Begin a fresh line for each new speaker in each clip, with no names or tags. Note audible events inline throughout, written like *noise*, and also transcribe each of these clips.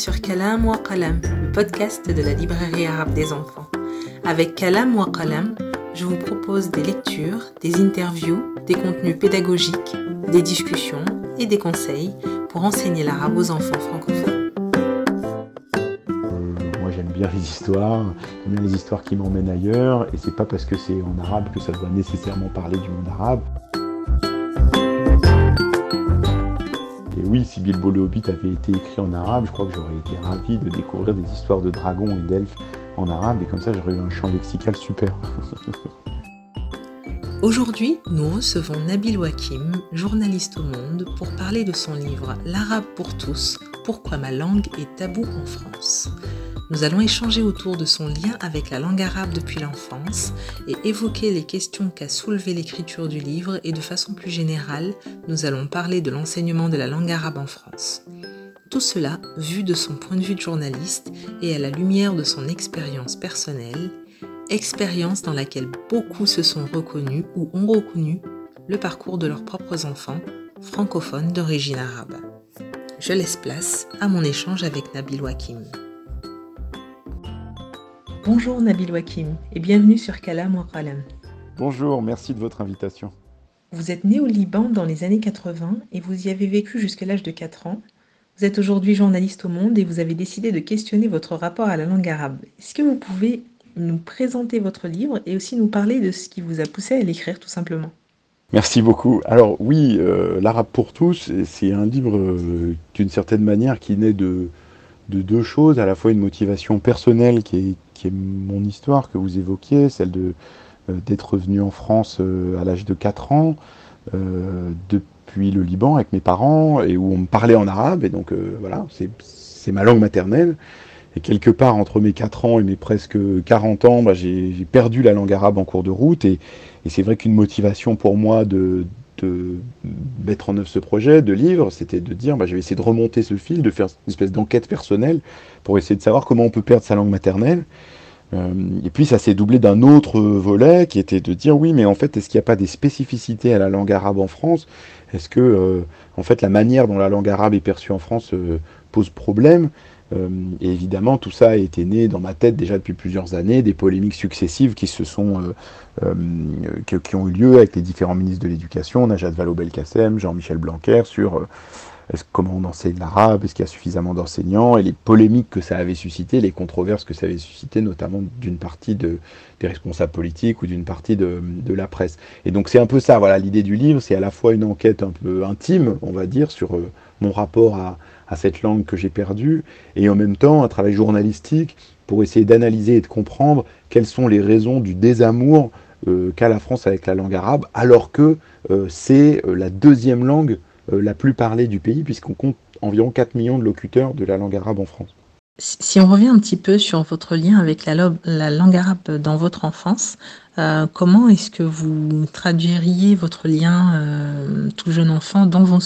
sur Kalam wa Qalam, le podcast de la librairie arabe des enfants. Avec Kalam wa Qalam, je vous propose des lectures, des interviews, des contenus pédagogiques, des discussions et des conseils pour enseigner l'arabe aux enfants francophones.
moi j'aime bien les histoires, j'aime bien les histoires qui m'emmènent ailleurs, et c'est pas parce que c'est en arabe que ça doit nécessairement parler du monde arabe. Oui, si Bilbo le avait été écrit en arabe, je crois que j'aurais été ravi de découvrir des histoires de dragons et d'elfes en arabe, et comme ça j'aurais eu un champ lexical super. *laughs*
Aujourd'hui, nous recevons Nabil Wakim, journaliste au Monde, pour parler de son livre L'arabe pour tous, pourquoi ma langue est taboue en France. Nous allons échanger autour de son lien avec la langue arabe depuis l'enfance et évoquer les questions qu'a soulevées l'écriture du livre et de façon plus générale, nous allons parler de l'enseignement de la langue arabe en France. Tout cela vu de son point de vue de journaliste et à la lumière de son expérience personnelle expérience dans laquelle beaucoup se sont reconnus ou ont reconnu le parcours de leurs propres enfants francophones d'origine arabe. Je laisse place à mon échange avec Nabil Wakim. Bonjour Nabil Wakim et bienvenue sur Kalam Qalam.
Bonjour, merci de votre invitation.
Vous êtes né au Liban dans les années 80 et vous y avez vécu jusqu'à l'âge de 4 ans. Vous êtes aujourd'hui journaliste au Monde et vous avez décidé de questionner votre rapport à la langue arabe. Est-ce que vous pouvez nous présenter votre livre et aussi nous parler de ce qui vous a poussé à l'écrire tout simplement?
Merci beaucoup. Alors oui, euh, L'Arabe pour tous, c'est un livre euh, d'une certaine manière qui naît de, de, deux choses, à la fois une motivation personnelle qui est, qui est mon histoire que vous évoquiez, celle euh, d'être venu en France à l'âge de 4 ans, depuis le Liban avec mes parents, et où on me parlait en arabe, et donc voilà, c'est ma langue maternelle. Et quelque part, entre mes 4 ans et mes presque 40 ans, bah, j'ai perdu la langue arabe en cours de route. Et, c'est vrai qu'une motivation pour moi de, mettre en œuvre ce projet de livre, c'était de dire, bah, je vais essayer de remonter ce fil, de faire une espèce d'enquête personnelle pour essayer de savoir comment on peut perdre sa langue maternelle. Euh, et puis ça s'est doublé d'un autre volet qui était de dire oui mais en fait est-ce qu'il n'y a pas des spécificités à la langue arabe en France? Est-ce que euh, en fait la manière dont la langue arabe est perçue en France euh, pose problème? Et évidemment, tout ça a été né dans ma tête déjà depuis plusieurs années, des polémiques successives qui se sont, euh, euh, qui, ont eu lieu avec les différents ministres de l'Éducation, Najat Vallaud-Belkacem, Jean-Michel Blanquer, sur comment on enseigne l'arabe, est-ce qu'il y a suffisamment d'enseignants, et les polémiques que ça avait suscité, les controverses que ça avait suscité, notamment d'une partie de, des responsables politiques ou d'une partie de, la presse. Et donc c'est un peu ça, voilà, l'idée du livre, c'est à la fois une enquête un peu intime, on va dire, sur mon rapport à, à cette langue que j'ai perdue, et en même temps un travail journalistique pour essayer d'analyser et de comprendre quelles sont les raisons du désamour euh, qu'a la France avec la langue arabe, alors que euh, c'est euh, la deuxième langue la plus parlée du pays, puisqu'on compte environ 4 millions de locuteurs de la langue arabe en France.
Si on revient un petit peu sur votre lien avec la, langue arabe dans votre enfance, euh, comment est-ce que vous traduiriez votre lien euh, tout jeune enfant dans vos,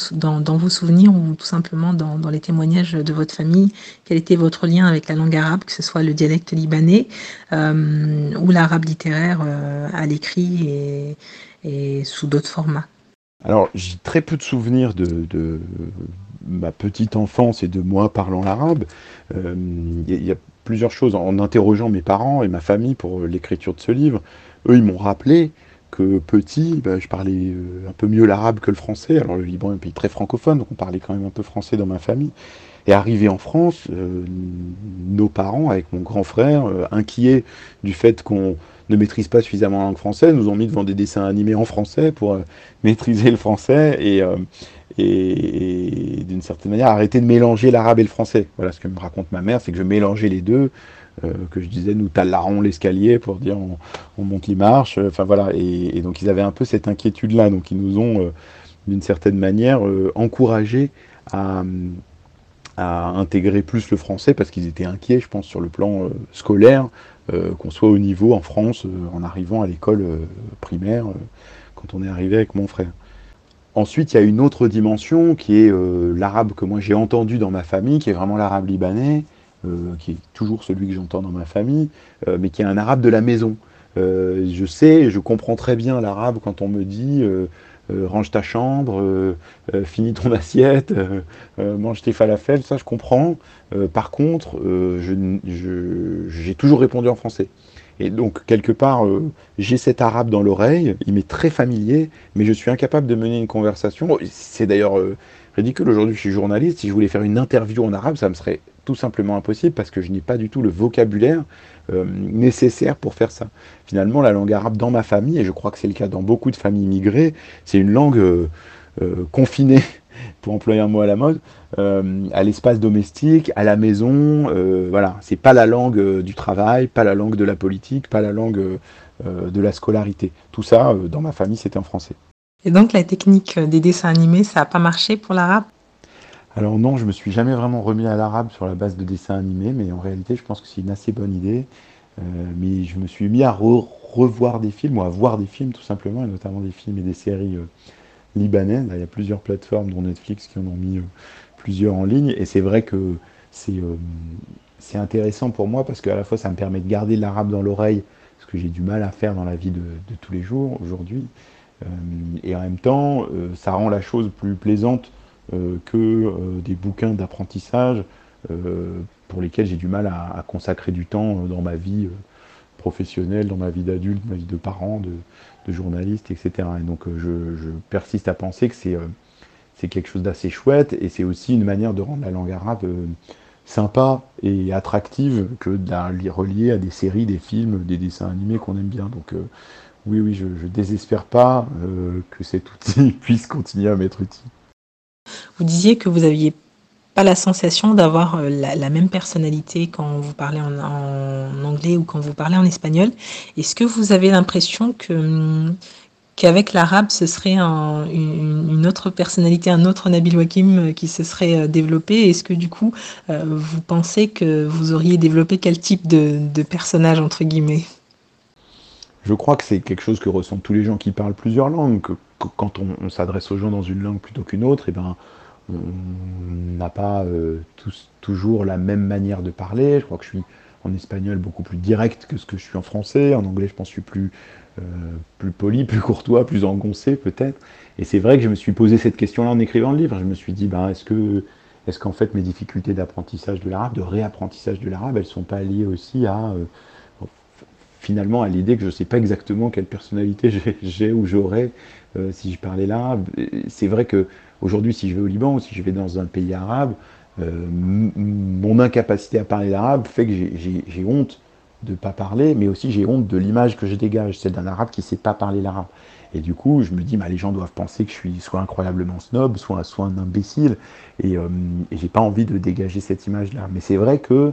souvenirs ou tout simplement dans, les témoignages de votre famille? Quel était votre lien avec la langue arabe, que ce soit le dialecte libanais euh, ou l'arabe littéraire à l'écrit et, sous d'autres formats?
Alors, j'ai très peu de souvenirs de, ma petite enfance et de moi parlant l'arabe. Il y, a plusieurs choses. En interrogeant mes parents et ma famille pour l'écriture de ce livre, eux, ils m'ont rappelé que petit, bah, je parlais euh, un peu mieux l'arabe que le français. Alors, le Liban est un pays très francophone, donc on parlait quand même un peu français dans ma famille. Et arrivé en France, euh, nos parents, avec mon grand frère, inquiets du fait qu'on ne maîtrise pas suffisamment la langue française, nous ont mis devant des dessins animés en français pour *laughs* maîtriser le français. Et, et, d'une certaine manière arrêter de mélanger l'arabe et le français. Voilà ce que me raconte ma mère, c'est que je mélangeais les deux, euh, que je disais nous talarons l'escalier pour dire on, monte les marches, euh, enfin voilà, et, donc ils avaient un peu cette inquiétude-là, donc ils nous ont euh, d'une certaine manière encouragés à, intégrer plus le français parce qu'ils étaient inquiets, je pense, sur le plan scolaire, qu'on soit au niveau en France en arrivant à l'école primaire quand on est arrivé avec mon frère. Ensuite, il y a une autre dimension qui est euh, l'arabe que moi j'ai entendu dans ma famille, qui est vraiment l'arabe libanais, euh, qui est toujours celui que j'entends dans ma famille, euh, mais qui est un arabe de la maison. je sais, je comprends très bien l'arabe quand on me dit range ta chambre, finis ton *laughs* assiette, mange tes falafels, ça je comprends. par contre, j'ai toujours répondu en français. Et donc, quelque part, j'ai cet arabe dans l'oreille, il m'est très familier, mais je suis incapable de mener une conversation. C'est d'ailleurs ridicule. Aujourd'hui, je suis journaliste. Si je voulais faire une interview en arabe, ça me serait tout simplement impossible parce que je n'ai pas du tout le vocabulaire euh, nécessaire pour faire ça. Finalement, la langue arabe dans ma famille, et je crois que c'est le cas dans beaucoup de familles immigrées, c'est une langue euh, euh, confinée, *laughs* pour employer un mot à la mode, à l'espace domestique, à la maison. voilà, c'est pas la langue du travail, pas la langue de la politique, pas la langue de la scolarité. Tout ça, dans ma famille, c'était en français.
Et donc la technique des dessins animés, ça n'a pas marché pour l'arabe?
Alors non, je me suis jamais vraiment remis à l'arabe sur la base de dessins animés, mais en réalité, je pense que c'est une assez bonne idée. Euh, mais je me suis mis à revoir des films, ou à voir des films tout simplement, et notamment des films et des séries euh, libanaises. il y a plusieurs plateformes, dont Netflix, qui en ont mis euh, plusieurs en ligne. Et c'est vrai que c'est intéressant pour moi, parce qu'à la fois, ça me permet de garder l'arabe dans l'oreille, ce que j'ai du mal à faire dans la vie de, tous les jours aujourd'hui. et en même temps, ça rend la chose plus plaisante que euh, des bouquins d'apprentissage euh, pour lesquels j'ai du mal à, consacrer du temps dans ma vie professionnelle, dans ma vie d'adulte, ma vie de parent, de, journaliste, etc. Et donc je, persiste à penser que c'est c'est quelque chose d'assez chouette et c'est aussi une manière de rendre la langue arabe sympa et attractive que de la relier à des séries, des films, des dessins animés qu'on aime bien. Donc oui, oui, je ne désespère pas que cet outil *laughs* puisse continuer à m'être utile.
Vous disiez que vous n'aviez pas la sensation d'avoir euh, la, même personnalité quand vous parlez en, anglais ou quand vous parlez en espagnol. Est-ce que vous avez l'impression que hum, qu'avec l'arabe, ce serait une, autre personnalité, un autre Nabil Wakim euh, qui se serait euh, développé? Est-ce que du coup, vous pensez que vous auriez développé quel type de, personnage, entre guillemets?
Je crois que c'est quelque chose que ressentent tous les gens qui parlent plusieurs langues. Que, quand on, s'adresse aux gens dans une langue plutôt qu'une autre, et eh ben, on n'a pas euh, toujours la même manière de parler. Je crois que je suis en espagnol beaucoup plus direct que ce que je suis en français. En anglais, je pense que je suis plus, euh, plus poli, plus courtois, plus engoncé peut-être. Et c'est vrai que je me suis posé cette question-là en écrivant le livre. Je me suis dit, ben, est-ce que est-ce qu'en fait mes difficultés d'apprentissage de l'arabe, de réapprentissage de l'arabe, elles sont pas liées aussi à euh, finalement à l'idée que je ne sais pas exactement quelle personnalité j'ai ou j'aurais si je parlais l'arabe. C'est vrai que Aujourd'hui, si je vais au Liban ou si je vais dans un pays arabe, euh, mon incapacité à parler l'arabe fait que j'ai honte de ne pas parler, mais aussi j'ai honte de l'image que je dégage, celle d'un arabe qui ne sait pas parler l'arabe. Et du coup, je me dis, bah, les gens doivent penser que je suis soit incroyablement snob, soit, un imbécile, et, euh, et j'ai pas envie de dégager cette image-là. Mais c'est vrai que euh,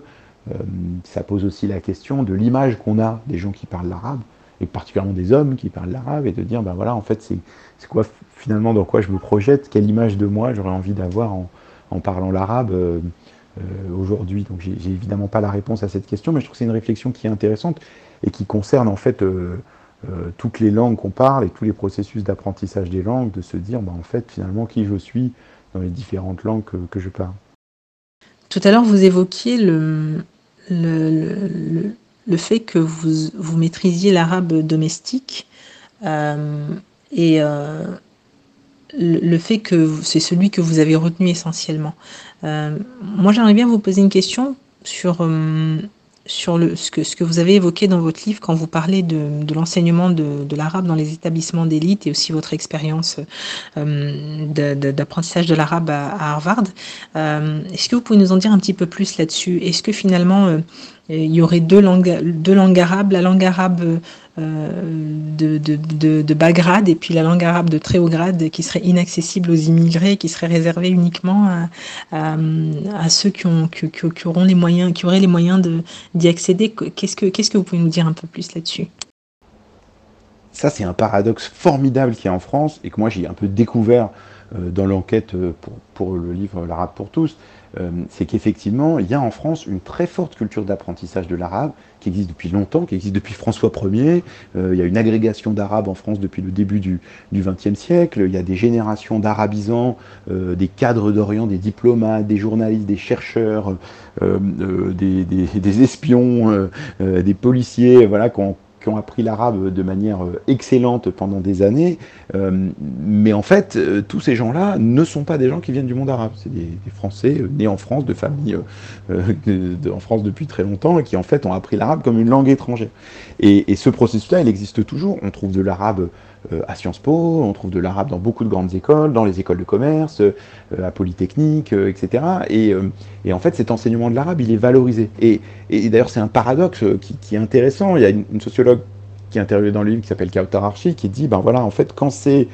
ça pose aussi la question de l'image qu'on a des gens qui parlent l'arabe, et particulièrement des hommes qui parlent l'arabe, et de dire, ben voilà, en fait, c'est quoi finalement dans quoi je me projette, quelle image de moi j'aurais envie d'avoir en, parlant l'arabe euh, euh, aujourd'hui. Donc j'ai évidemment pas la réponse à cette question, mais je trouve que c'est une réflexion qui est intéressante et qui concerne en fait euh, toutes les langues qu'on parle et tous les processus d'apprentissage des langues, de se dire bah, en fait finalement qui je suis dans les différentes langues que, je parle.
Tout à l'heure, vous évoquiez le, fait que vous, maîtrisiez l'arabe domestique. et le fait que c'est celui que vous avez retenu essentiellement. Euh, moi, j'aimerais bien vous poser une question sur, euh, sur le, ce, que, ce que vous avez évoqué dans votre livre quand vous parlez de, de l'enseignement de, de l'arabe dans les établissements d'élite et aussi votre expérience euh, d'apprentissage de, l'arabe à, à, Harvard. Est-ce que vous pouvez nous en dire un petit peu plus là-dessus? Est-ce que finalement, il y aurait deux langues, deux langues arabes, la langue arabe euh, de, de, de, bas grade et puis la langue arabe de très haut grade qui serait inaccessible aux immigrés, qui serait réservée uniquement à, à, ceux qui, ont, qui, qui, auront les moyens, qui auraient les moyens d'y accéder. Qu'est-ce que, qu'est-ce que vous pouvez nous dire un peu plus là-dessus?
Ça, c'est un paradoxe formidable qui est en France et que moi j'ai un peu découvert euh, dans l'enquête euh, pour, le livre L'arabe pour tous. Euh, c'est qu'effectivement, il y a en France une très forte culture d'apprentissage de l'arabe qui existe depuis longtemps, qui existe depuis François Ier. Euh, il y a une agrégation d'arabe en France depuis le début du XXe siècle. Il y a des générations d'arabisants, des cadres d'Orient, des diplomates, des journalistes, des chercheurs, des, espions, des policiers, voilà, qui ont qui ont appris l'arabe de manière excellente pendant des années, mais en fait, tous ces gens-là ne sont pas des gens qui viennent du monde arabe. C'est des, Français nés en France, de familles en France depuis très longtemps, et qui en fait ont appris l'arabe comme une langue étrangère. Et, ce processus-là, il existe toujours. On trouve de l'arabe euh, à Sciences Po, on trouve de l'arabe dans beaucoup de grandes écoles, dans les écoles de commerce, euh, à Polytechnique, euh, etc. Et, en fait, cet enseignement de l'arabe, il est valorisé. Et, d'ailleurs, c'est un paradoxe qui, est intéressant. Il y a une, sociologue qui est interviewée dans le livre qui s'appelle Kautar Archi, qui dit, ben voilà, en fait, quand c'est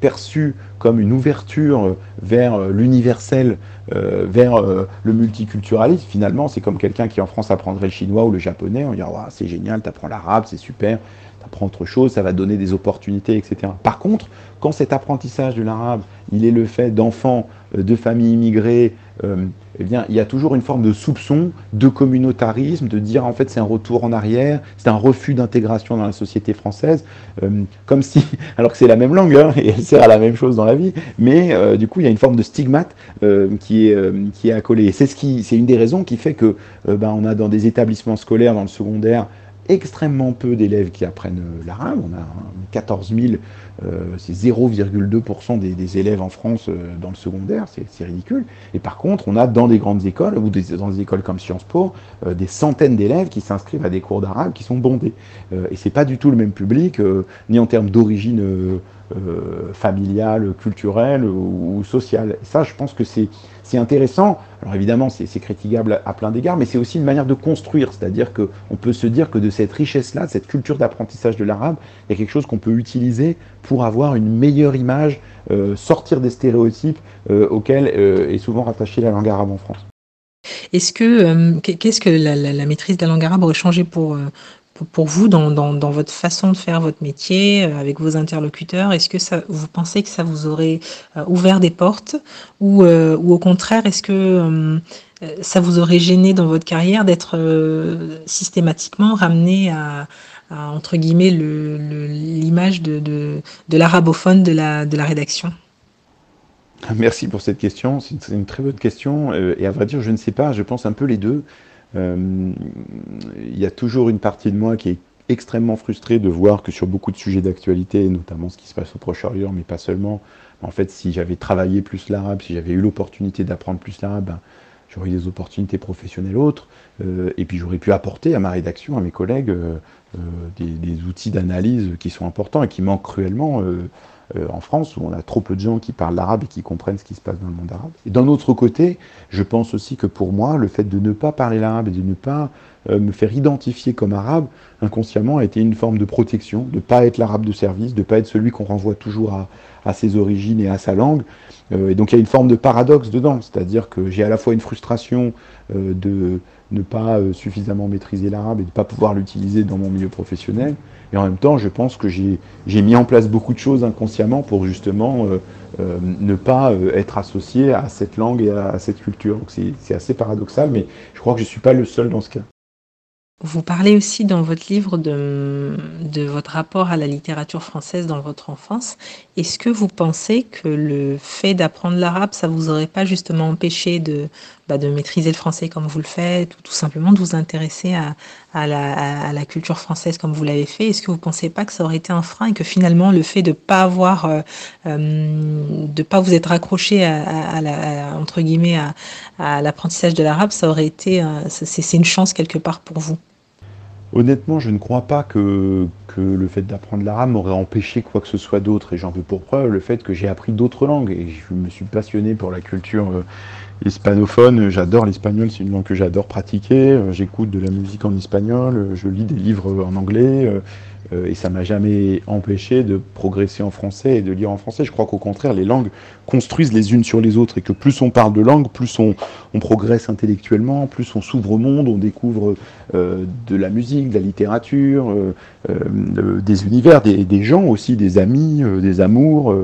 perçu comme une ouverture vers l'universel, vers le multiculturalisme, finalement, c'est comme quelqu'un qui en France apprendrait le chinois ou le japonais, on dirait, c'est génial, tu apprends l'arabe, c'est super, apprends autre chose, ça va donner des opportunités, etc. Par contre, quand cet apprentissage de l'arabe, il est le fait d'enfants euh, de familles immigrées, euh, eh bien, il y a toujours une forme de soupçon, de communautarisme, de dire en fait c'est un retour en arrière, c'est un refus d'intégration dans la société française, euh, comme si, *laughs* alors que c'est la même langue hein, et elle sert à la même chose dans la vie, mais du coup il y a une forme de stigmate qui est qui est accolée. C'est ce qui, c'est une des raisons qui fait que ben, on a dans des établissements scolaires, dans le secondaire, extrêmement peu d'élèves qui apprennent euh, l'arabe. On a 14 000, euh, c'est 0,2% des, élèves en France euh, dans le secondaire, c'est ridicule. Et par contre, on a dans des grandes écoles, ou dans des écoles comme Sciences Po, des centaines d'élèves qui s'inscrivent à des cours d'arabe qui sont bondés. et c'est pas du tout le même public, ni en termes d'origine euh, familiale, culturelle ou, sociale. ça, je pense que c'est intéressant. Alors évidemment, c'est critiquable à plein d'égards, mais c'est aussi une manière de construire. C'est-à-dire qu'on peut se dire que de cette richesse-là, de cette culture d'apprentissage de l'arabe, il y a quelque chose qu'on peut utiliser pour avoir une meilleure image, euh, sortir des stéréotypes euh, auxquels est souvent rattachée la langue arabe en France.
Est-ce que qu'est-ce que la, maîtrise de la langue arabe aurait changé pour pour vous dans, dans, votre façon de faire votre métier euh, avec vos interlocuteurs? Est-ce que vous pensez que ça vous aurait euh, ouvert des portes? Ou, euh, ou au contraire, est-ce que ça vous aurait gêné dans votre carrière d'être systématiquement ramené à, entre guillemets, l'image de, l'arabophone de la, rédaction
Merci pour cette question. C'est une, très bonne question. et à vrai dire, je ne sais pas. Je pense un peu les deux. Euh, il y a toujours une partie de moi qui est extrêmement frustrée de voir que sur beaucoup de sujets d'actualité, notamment ce qui se passe au Proche-Orient, mais pas seulement, en fait, si j'avais travaillé plus l'arabe, si j'avais eu l'opportunité d'apprendre plus l'arabe, ben, j'aurais eu des opportunités professionnelles autres, euh, et puis j'aurais pu apporter à ma rédaction, à mes collègues, euh, des, des, outils d'analyse qui sont importants et qui manquent cruellement euh, en France, où on a trop peu de gens qui parlent l'arabe et qui comprennent ce qui se passe dans le monde arabe. Et d'un autre côté, je pense aussi que pour moi, le fait de ne pas parler l'arabe et de ne pas euh, me faire identifier comme arabe, inconsciemment, a été une forme de protection, de ne pas être l'arabe de service, de ne pas être celui qu'on renvoie toujours à, ses origines et à sa langue. Euh, et donc il y a une forme de paradoxe dedans, c'est-à-dire que j'ai à la fois une frustration de ne pas suffisamment maîtriser l'arabe et de ne pas pouvoir l'utiliser dans mon milieu professionnel, et en même temps, je pense que j'ai mis en place beaucoup de choses inconsciemment pour justement euh, euh, ne pas euh, être associé à cette langue et à, cette culture. Donc c'est assez paradoxal, mais je crois que je ne suis pas le seul dans ce cas.
Vous parlez aussi dans votre livre de, de, votre rapport à la littérature française dans votre enfance. Est-ce que vous pensez que le fait d'apprendre l'arabe, ça vous aurait pas justement empêché de, bah, de maîtriser le français comme vous le faites, ou tout simplement de vous intéresser à, à, la, à la, culture française comme vous l'avez fait? Est-ce que vous pensez pas que ça aurait été un frein et que finalement le fait de pas avoir, euh, euh de pas vous être accroché à, à entre guillemets à, l'apprentissage de l'arabe, ça aurait été, euh, c'est une chance quelque part pour vous?
Honnêtement, je ne crois pas que, que le fait d'apprendre l'arabe m'aurait empêché quoi que ce soit d'autre. Et j'en veux pour preuve le fait que j'ai appris d'autres langues. Et je me suis passionné pour la culture euh, hispanophone. J'adore l'espagnol, c'est une langue que j'adore pratiquer. Euh, j'écoute de la musique en espagnol, euh, je lis des livres en anglais. Euh, et ça m'a jamais empêché de progresser en français et de lire en français. Je crois qu'au contraire, les langues construisent les unes sur les autres et que plus on parle de langue, plus on, progresse intellectuellement, plus on s'ouvre au monde, on découvre euh, de la musique, de la littérature, euh, des univers, des, gens aussi, des amis, des amours.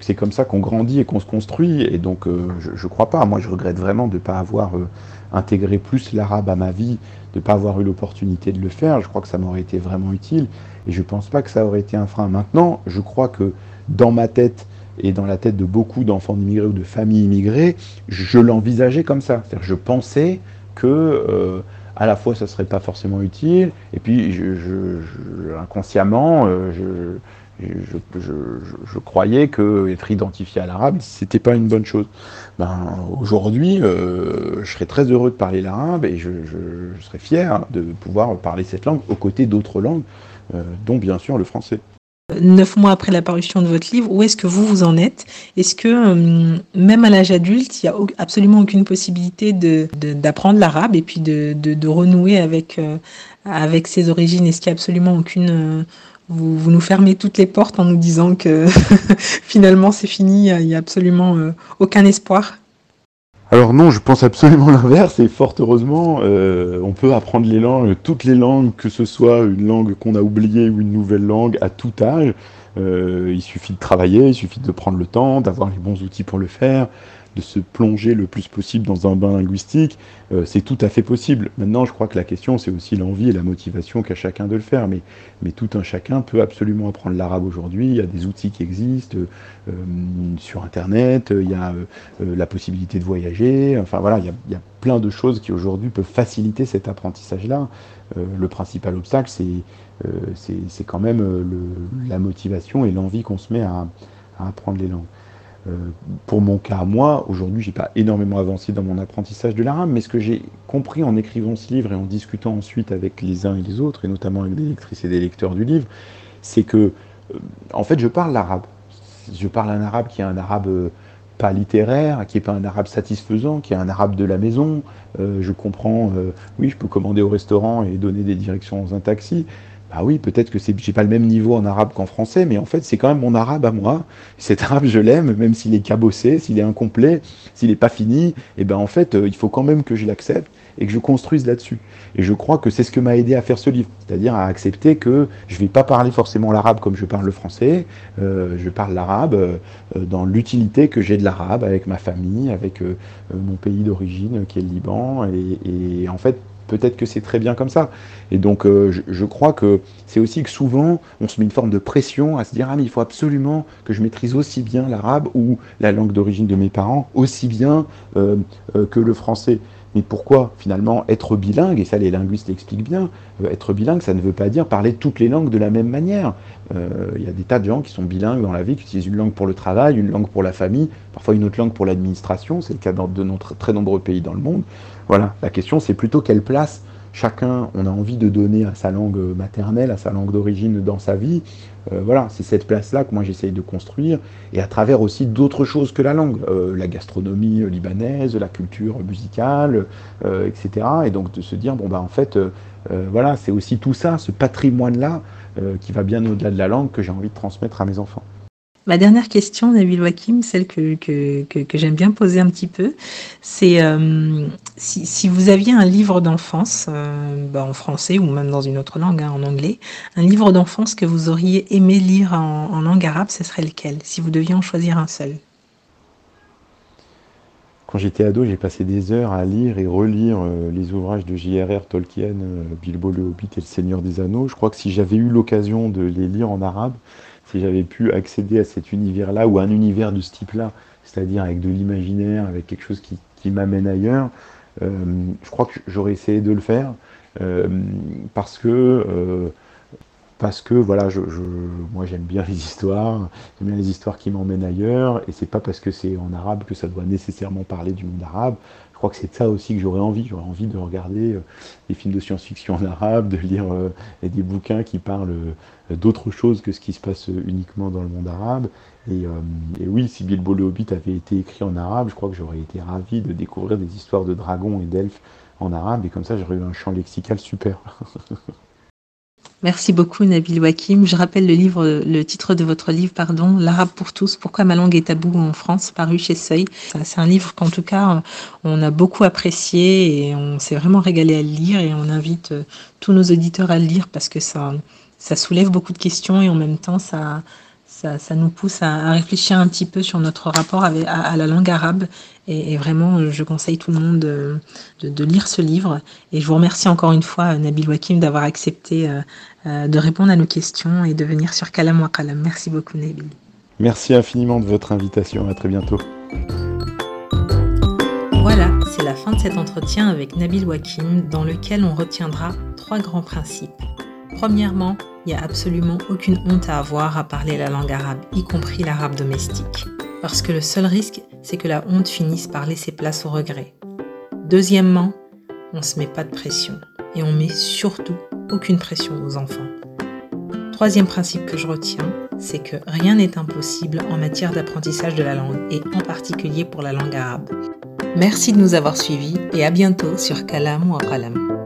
c'est comme ça qu'on grandit et qu'on se construit. Et donc, je ne crois pas. Moi, je regrette vraiment de ne pas avoir intégré plus l'arabe à ma vie, de ne pas avoir eu l'opportunité de le faire. Je crois que ça m'aurait été vraiment utile. Et je ne pense pas que ça aurait été un frein. Maintenant, je crois que dans ma tête et dans la tête de beaucoup d'enfants d'immigrés ou de familles immigrées, je l'envisageais comme ça. Je pensais que euh, à la fois ça serait pas forcément utile, et puis je, inconsciemment, je, croyais que être identifié à l'arabe, c'était pas une bonne chose. Ben, aujourd'hui, euh, je serais très heureux de parler l'arabe et je, serais fier de pouvoir parler cette langue aux côtés d'autres langues, euh, dont bien sûr le français.
Neuf mois après l'apparition de votre livre, où est-ce que vous vous en êtes? Est-ce que euh, même à l'âge adulte, il n'y a absolument aucune possibilité d'apprendre l'arabe et puis de, de renouer avec, avec ses origines? Est-ce qu'il n'y a absolument aucune vous, nous fermez toutes les portes en nous disant que *laughs* finalement c'est fini, il n'y a absolument euh, aucun espoir.
Alors non, je pense absolument *laughs* l'inverse et fort heureusement, euh, on peut apprendre les langues, toutes les langues, que ce soit une langue qu'on a oubliée ou une nouvelle langue à tout âge. Euh, il suffit de travailler, il suffit de prendre le temps, d'avoir les bons outils pour le faire de se plonger le plus possible dans un bain linguistique, euh, c'est tout à fait possible. Maintenant, je crois que la question, c'est aussi l'envie et la motivation qu'a chacun de le faire. Mais, mais tout un chacun peut absolument apprendre l'arabe aujourd'hui. Il y a des outils qui existent euh, sur Internet, il y a euh, la possibilité de voyager. Enfin voilà, il y a, il y a plein de choses qui aujourd'hui peuvent faciliter cet apprentissage-là. le principal obstacle, c'est quand même la motivation et l'envie qu'on se met à apprendre les langues. Euh, pour mon cas, moi, aujourd'hui, j'ai pas énormément avancé dans mon apprentissage de l'arabe, mais ce que j'ai compris en écrivant ce livre et en discutant ensuite avec les uns et les autres, et notamment avec des lectrices et des lecteurs du livre, c'est que, euh, en fait, je parle l'arabe. Je parle un arabe qui est un arabe euh, pas littéraire, qui n'est pas un arabe satisfaisant, qui est un arabe de la maison. je comprends, oui, je peux commander au restaurant et donner des directions dans un taxi, bah oui, peut-être que j'ai pas le même niveau en arabe qu'en français, mais en fait, c'est quand même mon arabe à moi. Cet arabe, je l'aime, même s'il est cabossé, s'il est incomplet, s'il n'est pas fini. Et eh ben en fait, euh, il faut quand même que je l'accepte et que je construise là-dessus. Et je crois que c'est ce que m'a aidé à faire ce livre, c'est-à-dire à accepter que je ne vais pas parler forcément l'arabe comme je parle le français. Euh, je parle l'arabe euh, dans l'utilité que j'ai de l'arabe avec ma famille, avec mon pays d'origine qui est le Liban. Et en fait, peut-être que c'est très bien comme ça. Et donc, euh, je, crois que c'est aussi que souvent, on se met une forme de pression à se dire Ah, mais il faut absolument que je maîtrise aussi bien l'arabe ou la langue d'origine de mes parents, aussi bien euh, euh, que le français. Mais pourquoi finalement être bilingue, et ça les linguistes l'expliquent bien, être bilingue, ça ne veut pas dire parler toutes les langues de la même manière. Il y a des tas de gens qui sont bilingues dans la vie, qui utilisent une langue pour le travail, une langue pour la famille, parfois une autre langue pour l'administration, c'est le cas dans de très nombreux pays dans le monde. Voilà, la question c'est plutôt quelle place chacun on a envie de donner à sa langue maternelle, à sa langue d'origine dans sa vie. Euh, voilà, c'est cette place-là que moi j'essaye de construire, et à travers aussi d'autres choses que la langue, euh, la gastronomie libanaise, la culture musicale, euh, etc. Et donc de se dire, bon bah en fait, voilà, c'est aussi tout ça, ce patrimoine-là, qui va bien au-delà de la langue, que j'ai envie de transmettre à mes enfants.
Ma dernière question, Nabil Wakim, celle que, que, que, j'aime bien poser un petit peu, c'est euh, si, vous aviez un livre d'enfance, euh, bah, en français ou même dans une autre langue, hein, en anglais, un livre d'enfance que vous auriez aimé lire en, en, langue arabe, ce serait lequel, si vous deviez en choisir un seul?
Quand j'étais ado, j'ai passé des heures à lire et relire euh, les ouvrages de J.R.R. Tolkien, Bilbo le Hobbit et le Seigneur des Anneaux. Je crois que si j'avais eu l'occasion de les lire en arabe, si j'avais pu accéder à cet univers-là ou un univers de ce type-là, c'est-à-dire avec de l'imaginaire, avec quelque chose qui, m'amène ailleurs, euh, je crois que j'aurais essayé de le faire euh, parce que euh, parce que voilà, je, moi j'aime bien les histoires, j'aime bien les histoires qui m'emmènent ailleurs, et c'est pas parce que c'est en arabe que ça doit nécessairement parler du monde arabe. Je crois que c'est ça aussi que j'aurais envie. J'aurais envie de regarder euh, des films de science-fiction en arabe, de lire euh, des bouquins qui parlent euh, d'autre chose que ce qui se passe uniquement dans le monde arabe. Et, oui, si Bilbo le Hobbit avait été écrit en arabe, je crois que j'aurais été ravi de découvrir des histoires de dragons et d'elfes en arabe, et comme ça j'aurais eu un champ lexical super. *laughs*
Merci beaucoup Nabil Wakim. Je rappelle le livre, le titre de votre livre, pardon, L'arabe pour tous. Pourquoi ma langue est tabou en France, paru chez Seuil. C'est un livre qu'en tout cas on a beaucoup apprécié et on s'est vraiment régalé à le lire et on invite euh, tous nos auditeurs à le lire parce que ça, ça soulève beaucoup de questions et en même temps ça, ça, nous pousse à, réfléchir un petit peu sur notre rapport avec, à, la langue arabe. Et, vraiment, je conseille tout le monde de, de, lire ce livre. Et je vous remercie encore une fois, Nabil Wakim, d'avoir accepté euh, euh, de répondre à nos questions et de venir sur Kalam wa Kalam. Merci beaucoup, Nabil.
Merci infiniment de votre invitation. À très bientôt.
Voilà, c'est la fin de cet entretien avec Nabil Wakim dans lequel on retiendra trois grands principes. Premièrement, il n'y a absolument aucune honte à avoir à parler la langue arabe, y compris l'arabe domestique. Parce que le seul risque, c'est que la honte finisse par laisser place au regret. Deuxièmement, on ne se met pas de pression. Et on met surtout aucune pression aux enfants. Troisième principe que je retiens, c'est que rien n'est impossible en matière d'apprentissage de la langue, et en particulier pour la langue arabe. Merci de nous avoir suivis et à bientôt sur Kalam ou Akalam.